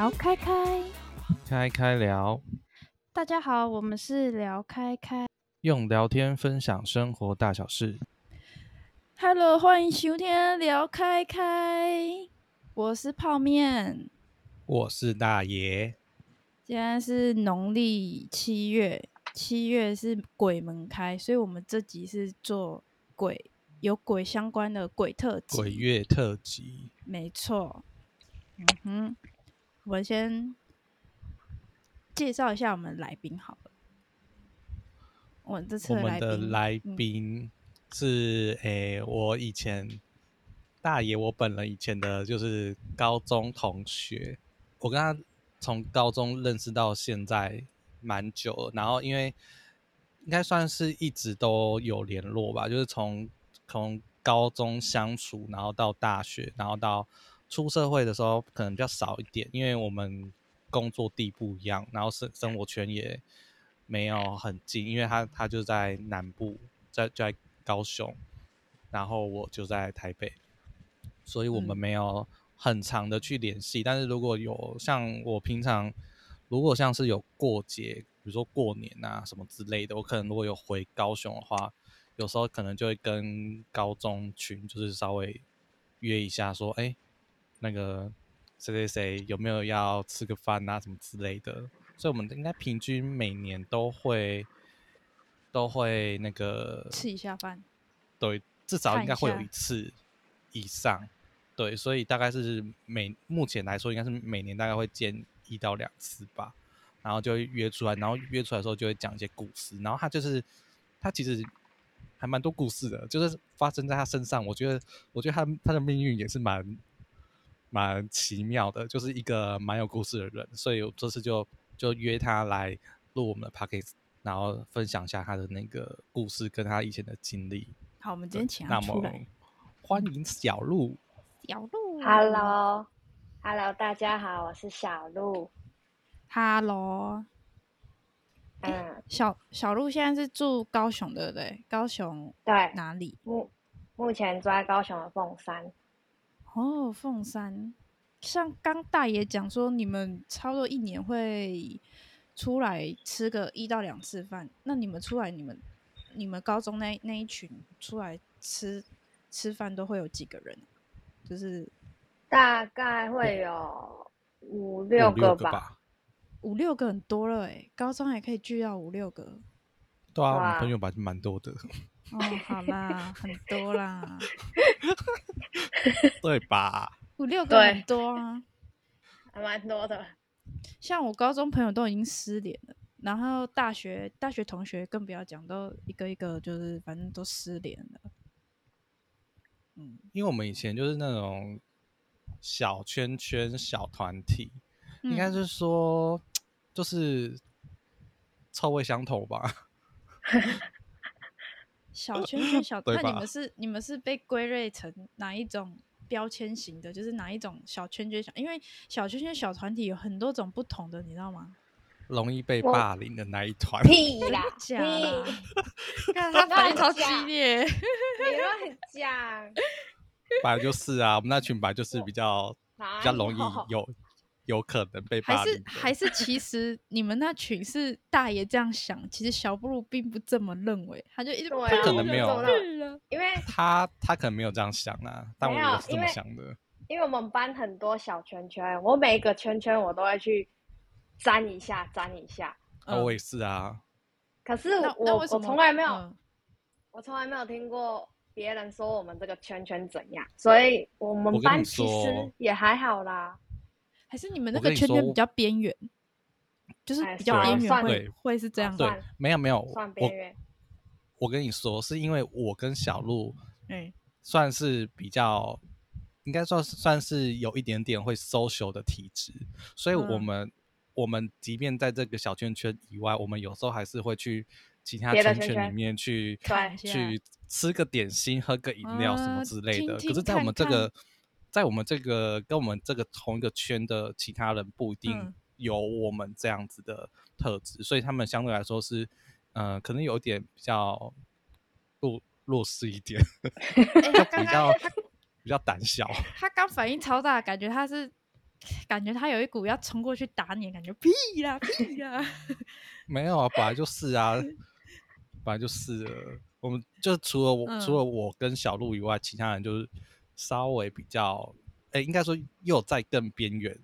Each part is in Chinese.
聊开开，开开聊。大家好，我们是聊开开，用聊天分享生活大小事。Hello，欢迎收听聊开开，我是泡面，我是大爷。今天是农历七月，七月是鬼门开，所以我们这集是做鬼。有鬼相关的鬼特辑，鬼月特辑，没错。嗯哼，我们先介绍一下我们来宾好了。我们这次我们的来宾是诶、嗯欸，我以前大爷，我本人以前的就是高中同学，我跟他从高中认识到现在蛮久了，然后因为应该算是一直都有联络吧，就是从。从高中相处，然后到大学，然后到出社会的时候，可能比较少一点，因为我们工作地不一样，然后生生活圈也没有很近，因为他他就在南部，在就在高雄，然后我就在台北，所以我们没有很长的去联系。嗯、但是如果有像我平常，如果像是有过节，比如说过年啊什么之类的，我可能如果有回高雄的话。有时候可能就会跟高中群，就是稍微约一下，说，哎、欸，那个谁谁谁有没有要吃个饭啊，什么之类的。所以，我们应该平均每年都会都会那个吃一下饭。对，至少应该会有一次以上。对，所以大概是每目前来说，应该是每年大概会见一到两次吧。然后就会约出来，然后约出来的时候就会讲一些故事。然后他就是他其实。还蛮多故事的，就是发生在他身上。我觉得，我觉得他他的命运也是蛮蛮奇妙的，就是一个蛮有故事的人。所以我这次就就约他来录我们的 podcast，然后分享一下他的那个故事跟他以前的经历。好，我们今天请他出来。欢迎小鹿。小鹿，Hello，Hello，大家好，我是小鹿。Hello。嗯，小小鹿现在是住高雄，对不对？高雄对哪里？目目前住在高雄的凤山。哦，凤山。像刚大爷讲说，你们差不多一年会出来吃个一到两次饭。那你们出来，你们你们高中那那一群出来吃吃饭都会有几个人？就是大概会有五六个吧。五六个很多了哎，高中还可以聚到五六个。对啊，我们朋友吧蛮多的。哦，好啦，很多啦。对吧？五六个很多啊，还蛮多的。像我高中朋友都已经失联了，然后大学大学同学更不要讲，都一个一个就是反正都失联了。嗯，因为我们以前就是那种小圈圈、小团体，嗯、应该是说。就是臭味相投吧。小圈圈小，那你们是你们是被归类成哪一种标签型的？就是哪一种小圈圈小？因为小圈圈小团体有很多种不同的，你知道吗？容易被霸凌的那一团。屁啦！假啦！看他反应超激烈。你乱讲。本来就是啊，我们那群本来就是比较比较容易有。有可能被霸凌，还是还是其实 你们那群是大爷这样想，其实小布鲁并不这么认为，他就一直他可能没有，因为 他他可能没有这样想啊，但我也是这么想的因。因为我们班很多小圈圈，我每一个圈圈我都会去粘一下，粘一下。嗯、我也是啊。可是我我从来没有，嗯、我从来没有听过别人说我们这个圈圈怎样，所以我们班其实也还好啦。还是你们那个圈圈比较边缘，就是比较边缘会会是这样。对，没有没有，我我跟你说，是因为我跟小鹿，嗯，算是比较，应该算算是有一点点会 social 的体质，所以我们我们即便在这个小圈圈以外，我们有时候还是会去其他圈圈里面去去吃个点心、喝个饮料什么之类的。可是，在我们这个。在我们这个跟我们这个同一个圈的其他人不一定有我们这样子的特质，嗯、所以他们相对来说是，呃，可能有点比较弱弱势一点，比较比较胆小。他刚反应超大，感觉他是感觉他有一股要冲过去打你感觉，屁啦屁啦，没有啊，本来就是啊，本来就是了。我们就除了我、嗯，除了我跟小鹿以外，其他人就是稍微比较，哎、欸，应该说又在更边缘。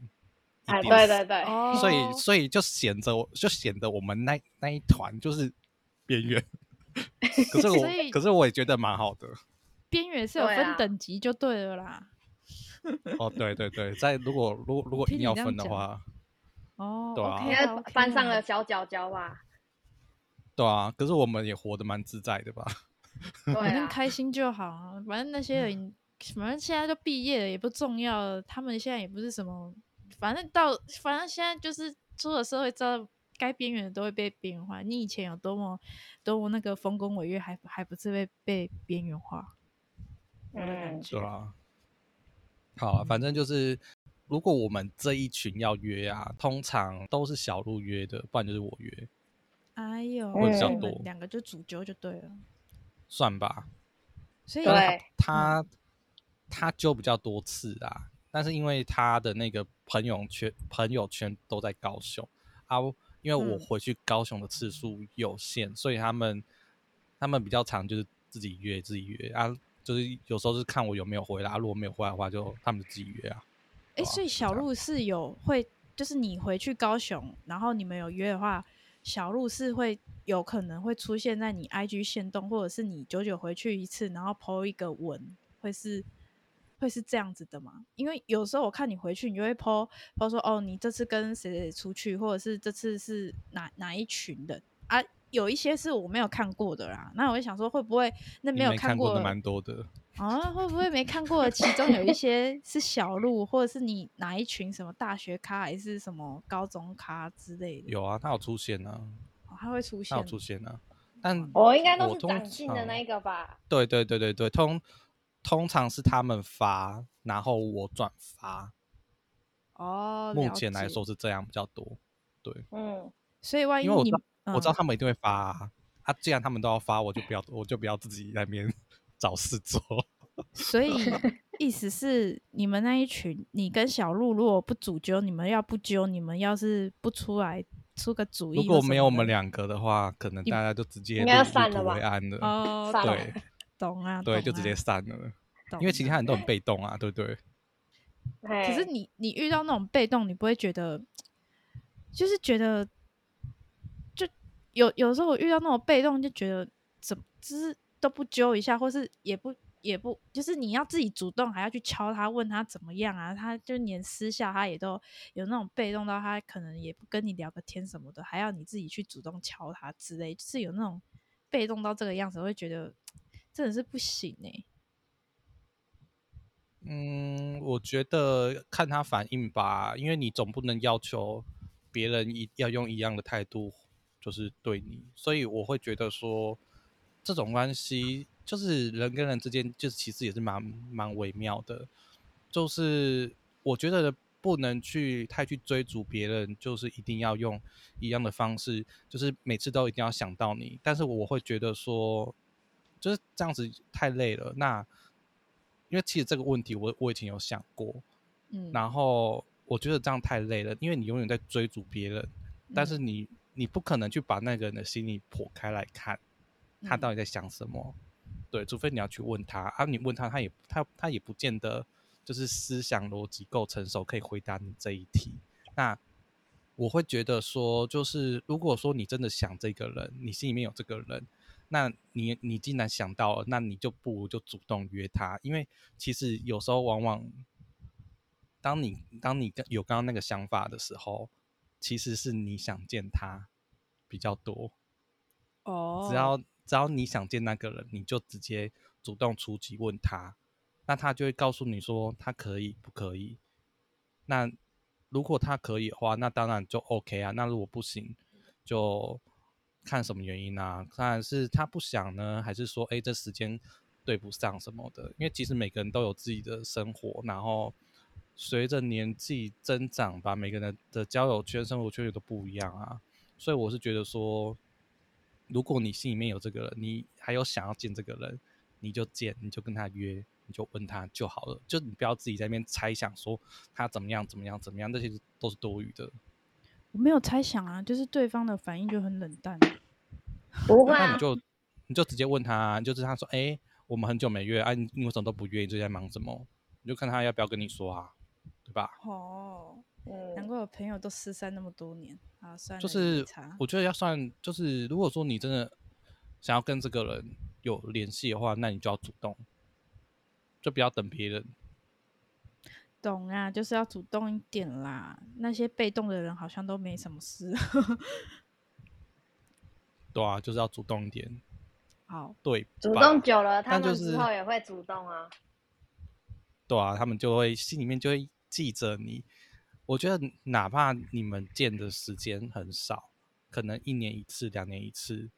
哎，对对对，所以所以就显得我就显得我们那那一团就是边缘。可是我可是我也觉得蛮好的。边缘是有分等级就对了啦。哦，对对对，在如果如果如果一定要分的话，哦，对啊，应该班上的小角角吧。对啊，可是我们也活得蛮自在的吧？反正开心就好啊。反正那些人，嗯、反正现在都毕业了，也不重要了。他们现在也不是什么，反正到反正现在就是出了社会，知道该边缘的都会被边缘化。你以前有多么多么那个丰功伟业，还还不是被被边缘化？嗯，是啊。好啊，反正就是，如果我们这一群要约啊，通常都是小鹿约的，不然就是我约。哎呦，会比较多，两个就主揪就对了，算吧。所以他他他揪比较多次啊，但是因为他的那个朋友圈朋友圈都在高雄啊，因为我回去高雄的次数有限，嗯，所以他们他们比较常就是自己约自己约啊，就是有时候是看我有没有回来，啊，如果没有回来的话，就他们就自己约啊。哎，所以小鹿是有会，就是你回去高雄，然后你们有约的话。小鹿是会有可能会出现在你 IG 线动，或者是你久久回去一次，然后 po 一个文，会是会是这样子的吗？因为有时候我看你回去，你就会 po po 说哦，你这次跟谁谁出去，或者是这次是哪哪一群的啊？有一些是我没有看过的啦，那我就想说会不会那没有看过的蛮多的。啊，会不会没看过的？其中有一些是小路，或者是你哪一群什么大学咖，还是什么高中咖之类的？有啊，他有出现呢、啊哦。他会出现，他有出现呢、啊。但我应该都是短信的那一个吧？对对对对对，通通常是他们发，然后我转发。哦，目前来说是这样比较多。对，嗯，所以万一你因为我知道、嗯，我知道他们一定会发啊。啊既然他们都要发，我就不要，我就不要自己在那边。找事做，所以 意思是你们那一群，你跟小鹿如果不主揪，你们要不揪，你们要是不出来出个主意，如果没有我们两个的话，可能大家就直接入土为安了。哦，对，懂啊，对，就直接散了，因为其他人都很被动啊，对不对？可是你你遇到那种被动，你不会觉得，就是觉得，就有有时候我遇到那种被动，就觉得怎么就是。都不揪一下，或是也不也不，就是你要自己主动，还要去敲他，问他怎么样啊？他就连私下他也都有那种被动到，他可能也不跟你聊个天什么的，还要你自己去主动敲他之类，就是有那种被动到这个样子，我会觉得真的是不行哎、嗯，我觉得看他反应吧，因为你总不能要求别人一要用一样的态度，就是对你，所以我会觉得说。这种关系就是人跟人之间，就是其实也是蛮蛮微妙的。就是我觉得不能去太去追逐别人，就是一定要用一样的方式，就是每次都一定要想到你。但是我会觉得说，就是这样子太累了。那因为其实这个问题我我以前有想过，嗯，然后我觉得这样太累了，因为你永远在追逐别人，但是你你不可能去把那个人的心理剖开来看。他到底在想什么？对，除非你要去问他啊，你问他，他也他他也不见得就是思想逻辑够成熟，可以回答你这一题。那我会觉得说，就是如果说你真的想这个人，你心里面有这个人，那你你既然想到了，那你就不如就主动约他，因为其实有时候往往当你当你有刚刚那个想法的时候，其实是你想见他比较多哦，只要。只要你想见那个人，你就直接主动出击问他，那他就会告诉你说他可以不可以。那如果他可以的话，那当然就 OK 啊。那如果不行，就看什么原因啊？看是他不想呢，还是说哎这时间对不上什么的？因为其实每个人都有自己的生活，然后随着年纪增长吧，每个人的交友圈、生活圈也都不一样啊。所以我是觉得说。如果你心里面有这个人，你还有想要见这个人，你就见，你就跟他约，你就问他就好了，就你不要自己在那边猜想说他怎么样怎么样怎么样，这些都是多余的。我没有猜想啊，就是对方的反应就很冷淡。不会、啊，那你就你就直接问他、你，就是他说，哎、欸，我们很久没约，哎、啊，你为什么都不约？你最近在忙什么？你就看他要不要跟你说啊，对吧？哦，难怪我朋友都失散那么多年啊，算了，就是我觉得要算，就是如果说你真的想要跟这个人有联系的话，那你就要主动，就不要等别人。懂啊，就是要主动一点啦。那些被动的人好像都没什么事。对啊，就是要主动一点。好，对，主动久了，他们之后也会主动啊。对啊，他们就会心里面就会记着你。我觉得，哪怕你们见的时间很少，可能一年一次、两年一次，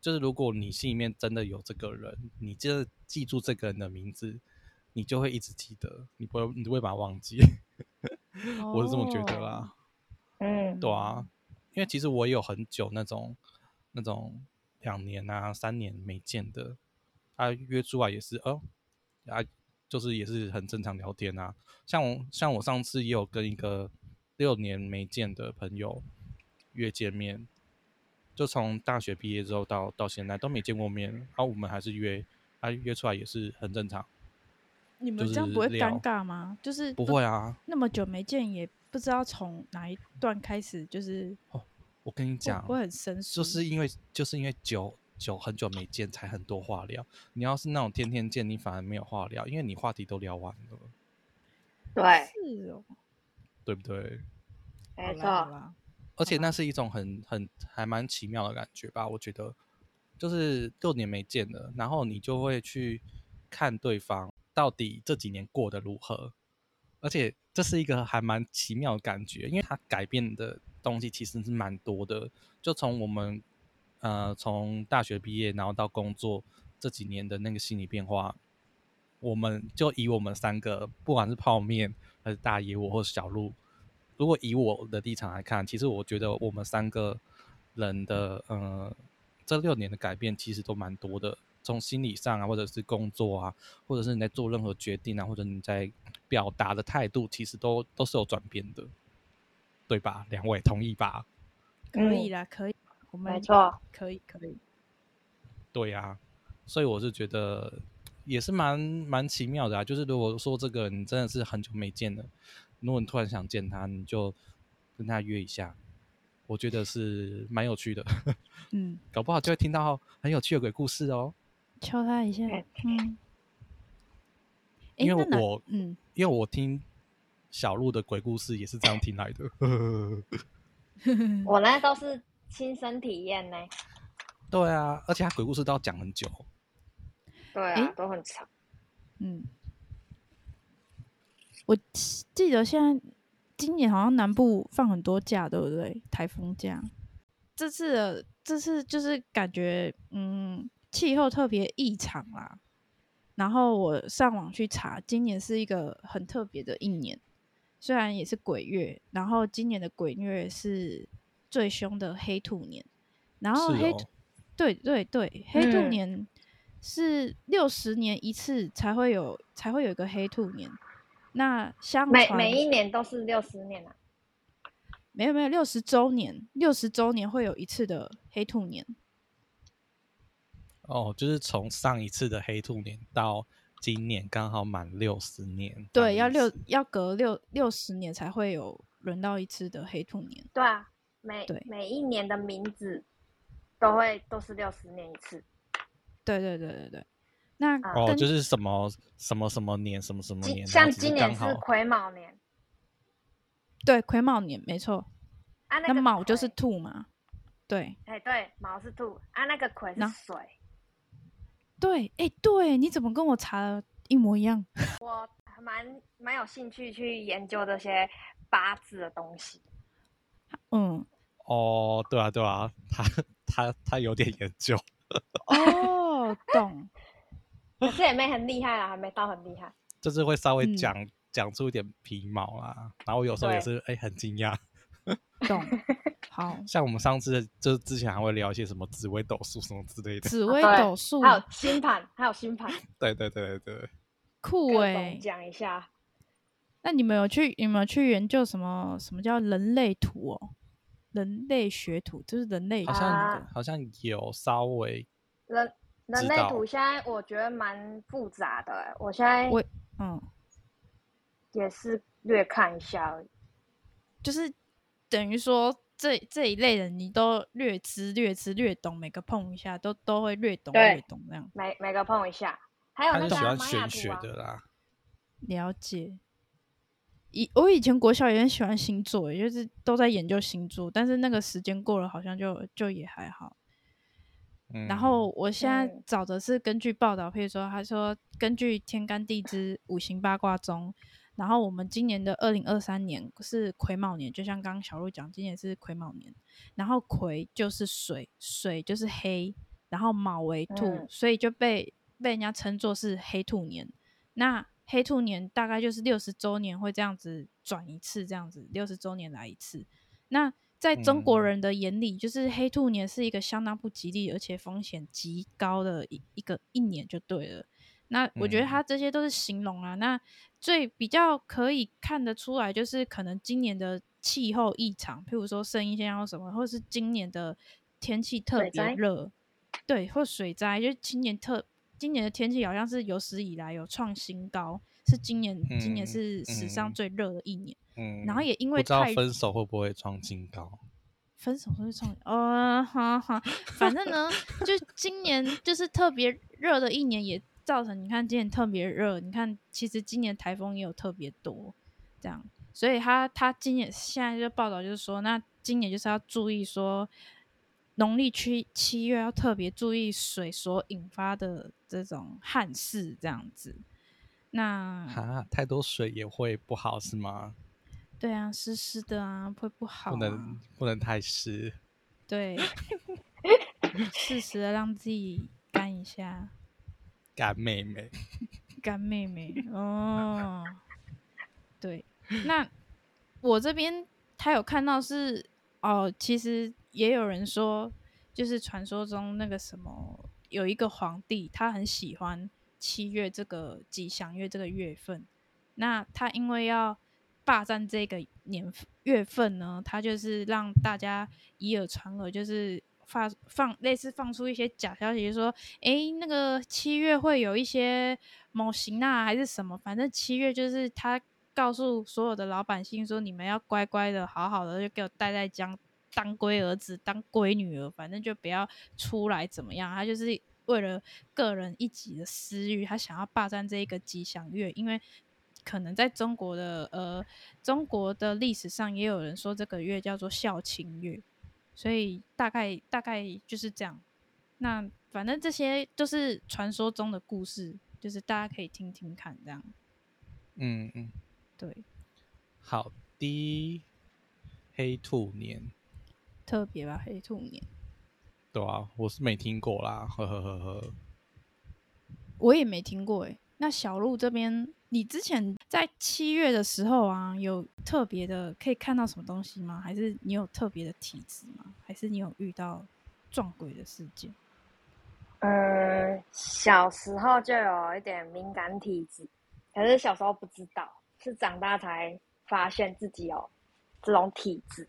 就是如果你心里面真的有这个人，你就记住这个人的名字，你就会一直记得，你不会，你不会把它忘记。我是这么觉得啦。嗯，对啊，因为其实我也有很久那种。那种两年啊、三年没见的，他、啊、约出来也是哦，啊，就是也是很正常聊天啊。像我像我上次也有跟一个六年没见的朋友约见面，就从大学毕业之后到到现在都没见过面，然、啊、后我们还是约，啊、约出来也是很正常。你们这样不会尴尬吗？就是不会啊，那么久没见，也不知道从哪一段开始，就是。哦我跟你讲，会很生疏，就是因为就是因为久久很久没见，才很多话聊。你要是那种天天见，你反而没有话聊，因为你话题都聊完了。对，是哦，对不对？没错。而且那是一种很很还蛮奇妙的感觉吧？我觉得，就是六年没见了，然后你就会去看对方到底这几年过得如何，而且这是一个还蛮奇妙的感觉，因为它改变的。东西其实是蛮多的，就从我们呃从大学毕业，然后到工作这几年的那个心理变化，我们就以我们三个，不管是泡面还是大爷我或是小路，如果以我的立场来看，其实我觉得我们三个人的呃这六年的改变其实都蛮多的，从心理上啊，或者是工作啊，或者是你在做任何决定啊，或者你在表达的态度，其实都都是有转变的。对吧？两位同意吧？可以啦，可以，我们没错，可以，可以。对呀、啊，所以我是觉得也是蛮蛮奇妙的啊。就是如果说这个你真的是很久没见了，如果你突然想见他，你就跟他约一下，我觉得是蛮有趣的。嗯，搞不好就会听到很有趣的鬼故事哦。敲他一下，嗯。因为我，嗯，因为我听。小鹿的鬼故事也是这样听来的，我呢都是亲身体验呢。对啊，而且他鬼故事都要讲很久。对啊，都很长。嗯，我记得现在今年好像南部放很多假，对不对？台风假。这次的这次就是感觉，嗯，气候特别异常啦。然后我上网去查，今年是一个很特别的一年。虽然也是鬼月，然后今年的鬼月是最凶的黑兔年，然后黑，哦、对对对，黑兔年是六十年一次才会有，才会有一个黑兔年。那相传每每一年都是六十年啊？没有没有，六十周年，六十周年会有一次的黑兔年。哦，就是从上一次的黑兔年到。今年刚好满六十年，对，要六要隔六六十年才会有轮到一次的黑兔年。对啊，每对每一年的名字都会都是六十年一次。对对对对对，那哦，就是什么什么什么年，什么什么年，像今年是癸卯年。对，癸卯年没错。啊，那卯就是兔嘛。对。哎，对，卯是兔，啊，那个癸是水。对，哎，对，你怎么跟我查的一模一样？我蛮蛮有兴趣去研究这些八字的东西。嗯，哦，对啊，对啊，他他他有点研究。哦，懂。可是也没很厉害啦，还没到很厉害。就是会稍微讲、嗯、讲出一点皮毛啦，然后有时候也是哎很惊讶。懂。好像我们上次就是之前还会聊一些什么紫微斗数什么之类的，紫微斗数还有星盘，还有星盘。对对对对对。酷哎，讲一下。那你们有去有没有去研究什么什么叫人类图哦？人类学图就是人类，好像好像有稍微人人类图，现在我觉得蛮复杂的。我现在我嗯也是略看一下而已，就是等于说这这一类人你都略知略知略懂，每个碰一下都都会略懂略懂这样，每每个碰一下，还有那个喜欢玄学的啦，了解。以我以前国小也很喜欢星座，也就是都在研究星座，但是那个时间过了，好像就就也还好。嗯、然后我现在找的是根据报道，譬如说他说根据天干地支五行八卦中，然后我们今年的二零二三年是癸卯年，就像刚刚小鹿讲，今年是癸卯年，然后癸就是水，水就是黑，然后卯为兔，嗯、所以就被被人家称作是黑兔年。那黑兔年大概就是六十周年会这样子转一次，这样子六十周年来一次。那在中国人的眼里，就是黑兔年是一个相当不吉利而且风险极高的一一个一年就对了。那我觉得他这些都是形容啊。那最比较可以看得出来，就是可能今年的气候异常，譬如说圣婴现象或什么，或者是今年的天气特别热，对，或水灾，就今年特。今年的天气好像是有史以来有创新高，是今年、嗯、今年是史上最热的一年。嗯，然后也因为太不知道分手会不会创新高？分手会不会创？呃，哈哈，反正呢，就今年就是特别热的一年，也造成你看今年特别热。你看，其实今年台风也有特别多，这样，所以他他今年现在就报道就是说，那今年就是要注意说。农历七七月要特别注意水所引发的这种旱事，这样子。那啊，太多水也会不好是吗？对啊，湿湿的啊，会不好啊。不能不能太湿。对，适时的让自己干一下。干妹妹。干妹妹哦。对，那我这边他有看到是哦，其实。也有人说，就是传说中那个什么，有一个皇帝，他很喜欢七月这个吉祥月这个月份。那他因为要霸占这个年月份呢，他就是让大家以耳传耳，就是发放类似放出一些假消息，就是说，诶，那个七月会有一些某型啊，还是什么，反正七月就是他告诉所有的老百姓说，你们要乖乖的、好好的，就给我待在家。当龟儿子，当龟女儿，反正就不要出来怎么样？他就是为了个人一己的私欲，他想要霸占这一个吉祥月，因为可能在中国的呃中国的历史上，也有人说这个月叫做孝亲月，所以大概大概就是这样。那反正这些都是传说中的故事，就是大家可以听听看，这样。嗯嗯，对，好的，黑兔年。特别吧，黑兔年。对啊，我是没听过啦，呵呵呵呵。我也没听过诶。那小鹿这边，你之前在七月的时候啊，有特别的可以看到什么东西吗？还是你有特别的体质吗？还是你有遇到撞鬼的事件？嗯，小时候就有一点敏感体质，可是小时候不知道，是长大才发现自己有这种体质。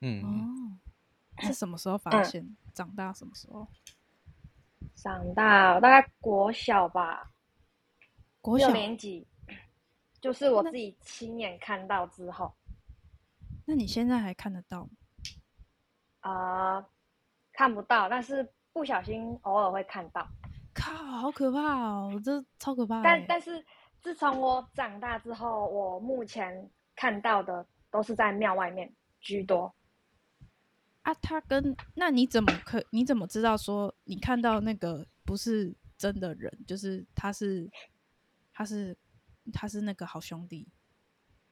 嗯哦，是什么时候发现？嗯、长大什么时候？长大大概国小吧，国小六年级，就是我自己亲眼看到之后。那，那你现在还看得到吗？啊、呃，看不到，但是不小心偶尔会看到。靠，好可怕哦！这超可怕。但但是自从我长大之后，我目前看到的都是在庙外面居多。啊，他跟那你怎么可？你怎么知道说你看到那个不是真的人？就是他是，他是，他是那个好兄弟。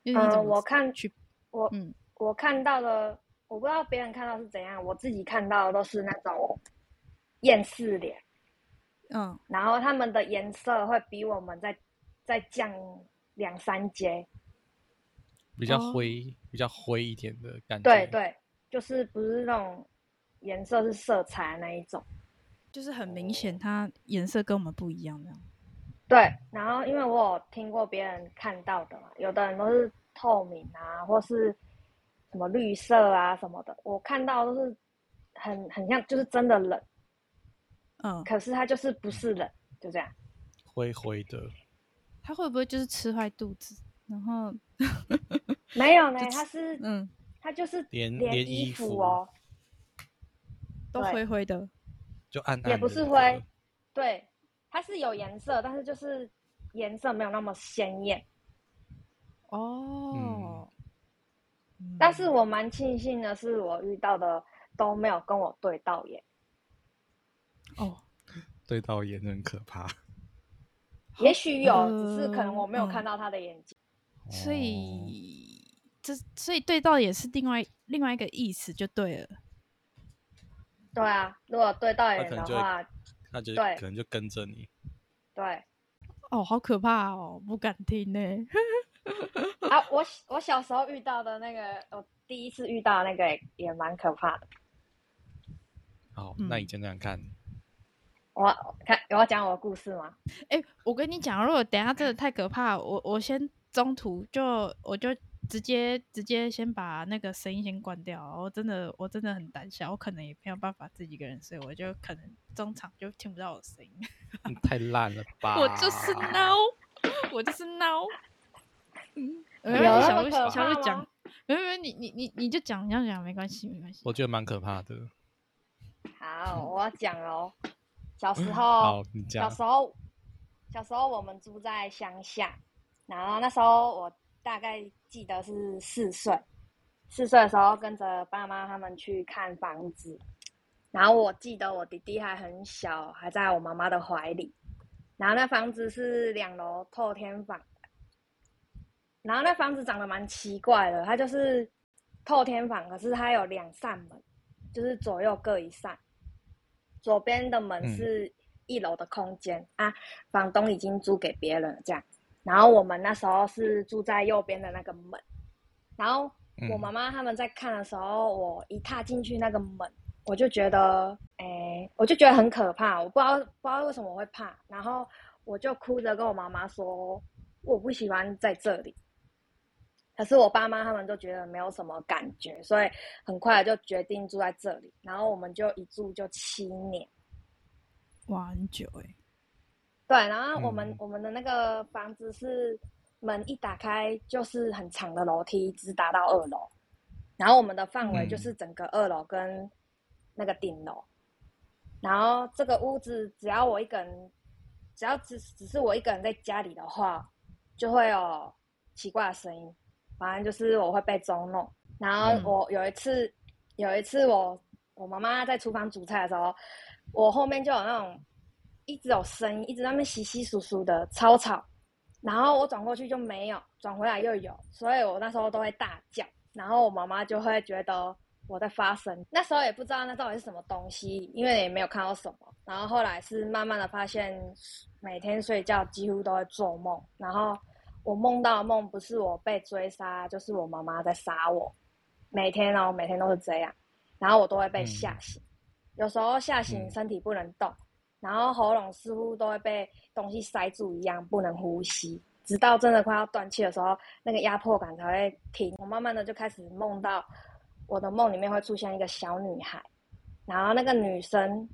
嗯、呃，我看去我嗯，我看到的，我不知道别人看到是怎样，我自己看到的都是那种厌世脸。嗯，然后他们的颜色会比我们再再降两三阶，比较灰，哦、比较灰一点的感觉。对对。就是不是那种颜色是色彩那一种，就是很明显，它颜色跟我们不一样，这样。对，然后因为我有听过别人看到的嘛，有的人都是透明啊，或是什么绿色啊什么的，我看到都是很很像，就是真的冷。嗯，可是它就是不是冷，就这样。灰灰的。它会不会就是吃坏肚子？然后 没有 呢，它是嗯，它就是连连衣服哦，都灰灰的，就暗暗的，也不是灰，对，它是有颜色，但是就是颜色没有那么鲜艳。哦，嗯、但是我蛮庆幸的是，我遇到的都没有跟我对到眼。哦，对到眼很可怕。也许有，呃、只是可能我没有看到他的眼睛。嗯、所以这所以对到也是另外另外一个意思就对了。对啊，如果对到眼的话，那就对，可能就跟着你。对。哦，好可怕哦，不敢听呢。啊，我我小时候遇到的那个，我第一次遇到那个也，也蛮可怕的。好，那你讲讲看。我看我要讲我的故事吗？哎、欸，我跟你讲，如果等下真的太可怕，我我先中途就我就直接直接先把那个声音先关掉。我真的我真的很胆小，我可能也没有办法自己一个人睡，我就可能中场就听不到我的声音。太烂了吧！我就是孬，我就是孬。嗯，有小鹿小鹿讲？没有没有，你你你你就讲，你要讲没关系没关系。我觉得蛮可怕的。好，我要讲哦。小时候，小时候，小时候我们住在乡下，然后那时候我大概记得是四岁，四岁的时候跟着爸妈他们去看房子，然后我记得我弟弟还很小，还在我妈妈的怀里，然后那房子是两楼透天房，然后那房子长得蛮奇怪的，它就是透天房，可是它有两扇门，就是左右各一扇。左边的门是一楼的空间、嗯、啊，房东已经租给别人了，这样。然后我们那时候是住在右边的那个门，然后我妈妈他们在看的时候，我一踏进去那个门，我就觉得，哎、欸，我就觉得很可怕，我不知道不知道为什么我会怕，然后我就哭着跟我妈妈说，我不喜欢在这里。可是我爸妈他们都觉得没有什么感觉，所以很快就决定住在这里。然后我们就一住就七年，哇，很久哎。对，然后我们、嗯、我们的那个房子是门一打开就是很长的楼梯，直达到二楼。然后我们的范围就是整个二楼跟那个顶楼。嗯、然后这个屋子只要我一个人，只要只只是我一个人在家里的话，就会有奇怪的声音。反正就是我会被捉弄，然后我有一次，嗯、有一次我我妈妈在厨房煮菜的时候，我后面就有那种一直有声音，一直在那边窸窸窣窣的，超吵。然后我转过去就没有，转回来又有，所以我那时候都会大叫，然后我妈妈就会觉得我在发声。那时候也不知道那到底是什么东西，因为也没有看到什么。然后后来是慢慢的发现，每天睡觉几乎都会做梦，然后。我梦到的梦不是我被追杀，就是我妈妈在杀我。每天哦，每天都是这样，然后我都会被吓醒。有时候吓醒，身体不能动，然后喉咙似乎都会被东西塞住一样，不能呼吸。直到真的快要断气的时候，那个压迫感才会停。我慢慢的就开始梦到，我的梦里面会出现一个小女孩，然后那个女生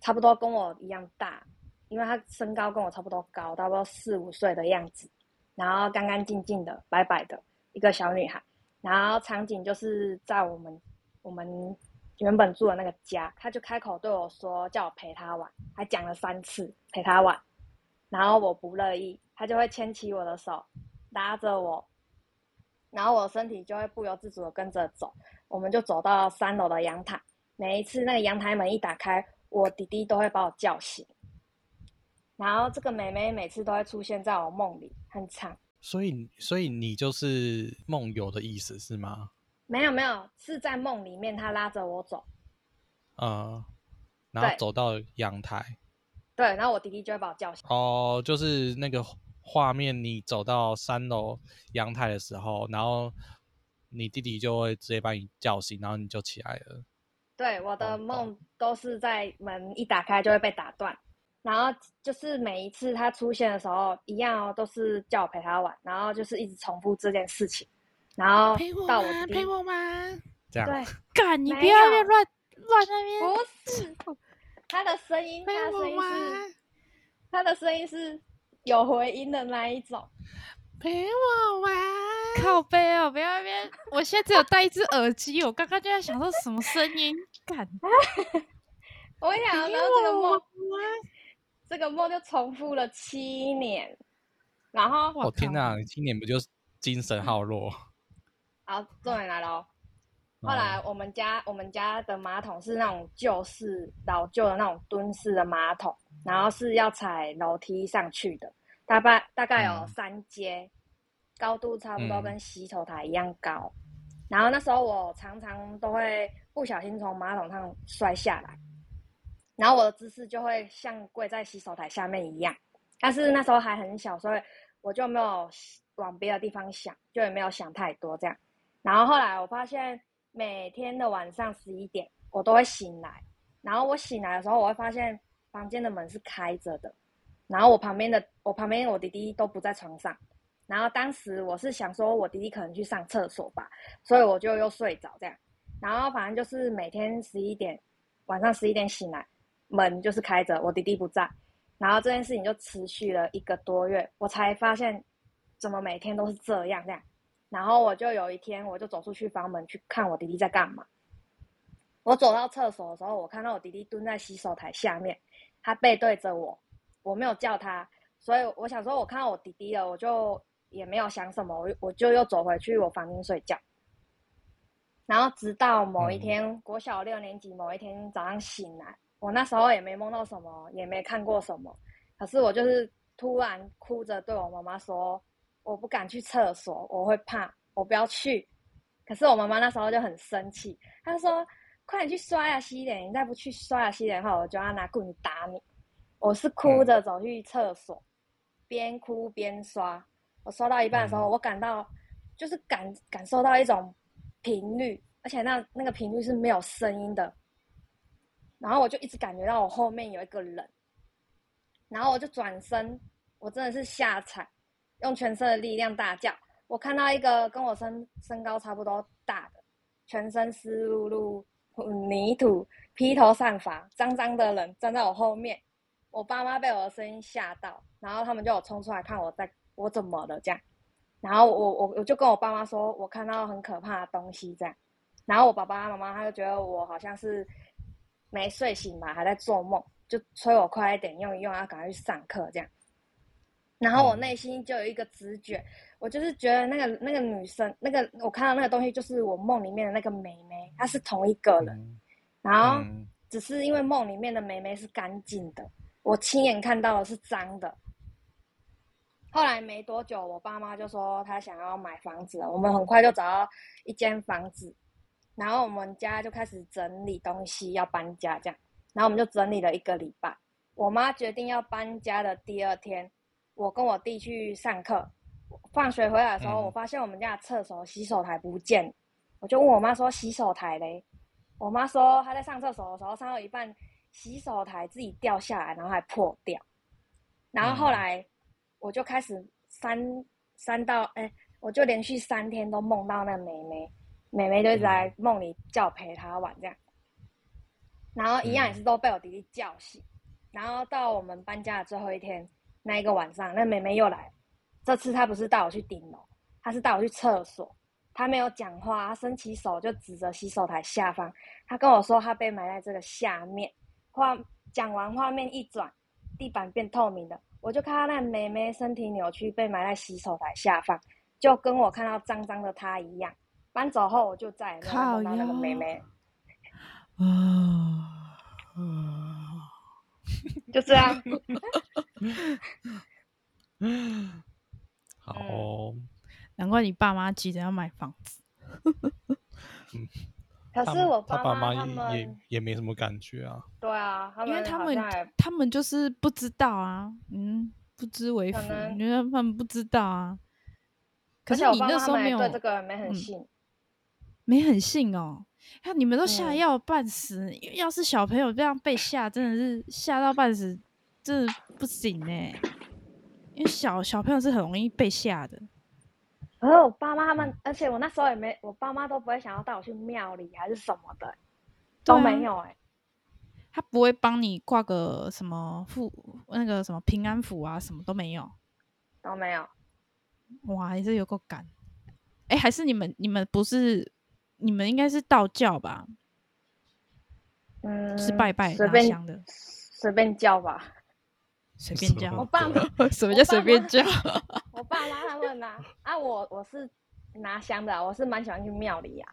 差不多跟我一样大，因为她身高跟我差不多高，差不多四五岁的样子。然后干干净净的、白白的一个小女孩，然后场景就是在我们我们原本住的那个家，他就开口对我说，叫我陪他玩，还讲了三次陪他玩，然后我不乐意，他就会牵起我的手，拉着我，然后我身体就会不由自主的跟着走，我们就走到三楼的阳台，每一次那个阳台门一打开，我弟弟都会把我叫醒。然后这个妹妹每次都会出现在我梦里，很长。所以，所以你就是梦游的意思是吗？没有没有，是在梦里面，他拉着我走。嗯，然后走到阳台。对，然后我弟弟就会把我叫醒。哦，就是那个画面，你走到三楼阳台的时候，然后你弟弟就会直接把你叫醒，然后你就起来了。对，我的梦都是在门一打开就会被打断。然后就是每一次他出现的时候，一样哦，都是叫我陪他玩，然后就是一直重复这件事情，然后到我陪我玩，陪我玩，这样对，干你不要乱乱那边，不是他的声音，他的声音是他的声音是有回音的那一种，陪我玩，靠背哦，不要那边，我现在只有戴一只耳机，我刚刚就在想说什么声音，干，我跟你讲，然后这个梦。这个梦就重复了七年，然后我、哦、天哪，你七年不就是精神耗弱？好，重点来了哦。后来我们家我们家的马桶是那种旧式老旧的那种蹲式的马桶，然后是要踩楼梯上去的，大概大概有三阶，嗯、高度差不多跟洗手台一样高。嗯、然后那时候我常常都会不小心从马桶上摔下来。然后我的姿势就会像跪在洗手台下面一样，但是那时候还很小，所以我就没有往别的地方想，就也没有想太多这样。然后后来我发现每天的晚上十一点我都会醒来，然后我醒来的时候我会发现房间的门是开着的，然后我旁边的我旁边我弟弟都不在床上，然后当时我是想说我弟弟可能去上厕所吧，所以我就又睡着这样。然后反正就是每天十一点晚上十一点醒来。门就是开着，我弟弟不在，然后这件事情就持续了一个多月，我才发现怎么每天都是这样这样，然后我就有一天我就走出去房门去看我弟弟在干嘛。我走到厕所的时候，我看到我弟弟蹲在洗手台下面，他背对着我，我没有叫他，所以我想说，我看到我弟弟了，我就也没有想什么，我我就又走回去我房间睡觉。然后直到某一天，嗯、国小六年级某一天早上醒来。我那时候也没梦到什么，也没看过什么，可是我就是突然哭着对我妈妈说：“我不敢去厕所，我会怕，我不要去。”可是我妈妈那时候就很生气，她说：“快点去刷牙洗脸，你再不去刷牙洗脸的话，我就要拿棍子打你。”我是哭着走去厕所，边哭边刷。我刷到一半的时候，我感到就是感感受到一种频率，而且那那个频率是没有声音的。然后我就一直感觉到我后面有一个人，然后我就转身，我真的是吓惨，用全身的力量大叫。我看到一个跟我身身高差不多大的，全身湿漉漉、泥土、披头散发、脏脏的人站在我后面。我爸妈被我的声音吓到，然后他们就有冲出来看我在我怎么了这样。然后我我我就跟我爸妈说，我看到很可怕的东西这样。然后我爸爸妈妈他就觉得我好像是。没睡醒吧，还在做梦，就催我快一点用一用，要赶快去上课这样。然后我内心就有一个直觉，我就是觉得那个那个女生，那个我看到那个东西，就是我梦里面的那个妹妹，她是同一个人。然后只是因为梦里面的妹妹是干净的，我亲眼看到的是脏的。后来没多久，我爸妈就说他想要买房子了，我们很快就找到一间房子。然后我们家就开始整理东西，要搬家这样。然后我们就整理了一个礼拜。我妈决定要搬家的第二天，我跟我弟去上课。放学回来的时候，我发现我们家的厕所洗手台不见。我就问我妈说：“洗手台嘞？”我妈说她在上厕所的时候上到一半，洗手台自己掉下来，然后还破掉。然后后来我就开始三三到哎，我就连续三天都梦到那个妹妹。妹妹就一直在梦里叫陪她玩这样，然后一样也是都被我弟弟叫醒，然后到我们搬家的最后一天那一个晚上，那妹妹又来，这次她不是带我去顶楼，她是带我去厕所，她没有讲话，她伸起手就指着洗手台下方，她跟我说她被埋在这个下面，画讲完画面一转，地板变透明的，我就看到那妹妹身体扭曲被埋在洗手台下方，就跟我看到脏脏的她一样。搬走后，我就再也没有看到那个妹妹。啊，就这样。好、哦，难怪你爸妈急着要买房子。可是我爸妈他们也也没什么感觉啊。对啊，因为他们他们就是不知道啊，嗯，不知为福，因为他们不知道啊。可是你那时候没有对这个没很信。嗯没很信哦，看你们都吓要半死，嗯、要是小朋友这样被吓，真的是吓到半死，真的不行哎，因为小小朋友是很容易被吓的。然后我爸妈他们，而且我那时候也没，我爸妈都不会想要带我去庙里还是什么的，都没有哎。他不会帮你挂个什么符，那个什么平安符啊，什么都没有，都没有。哇，还是有够赶。哎，还是你们你们不是，你们应该是道教吧？嗯，是拜拜随便拿香的，随便叫吧，随便叫。我爸妈 什么叫随便叫？我爸妈他们拿啊，我我是拿香的，我是蛮喜欢去庙里呀。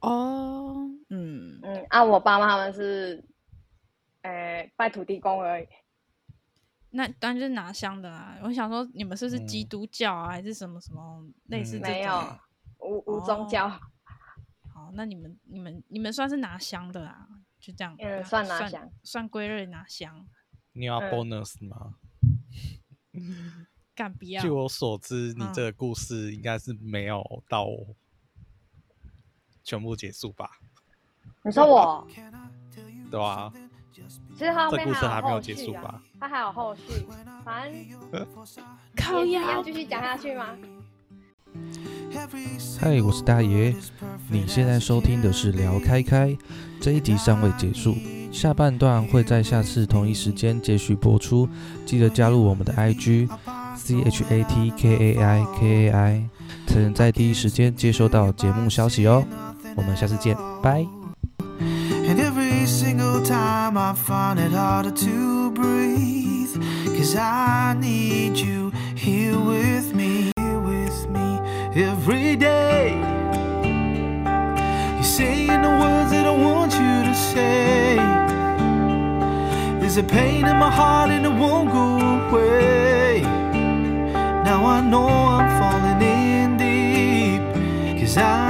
哦，嗯嗯，啊，我爸妈他们是，诶，拜土地公而已。那当然就是拿香的啊！我想说，你们是不是基督教啊，嗯、还是什么什么类似这种？没有，无无宗教。哦、好，那你们你们你们算是拿香的啊？就这样，嗯，算拿香，算归类拿香。你要 bonus 吗？干不要。据我所知，你这个故事应该是没有到全部结束吧？你说我？对啊。其实后面还、啊、还没有结束吧？他还有后续，反正靠呀，要继续讲下去吗？嗨我是大爷。你现在收听的是聊开开。这一集尚未结束下半段会在下次同一时间继续播出。记得加入我们的 igchatkaikai 才能在第一时间接收到节目消息哦。我们下次见拜。every day. You're saying the words that I want you to say. There's a pain in my heart and it won't go away. Now I know I'm falling in deep. Cause I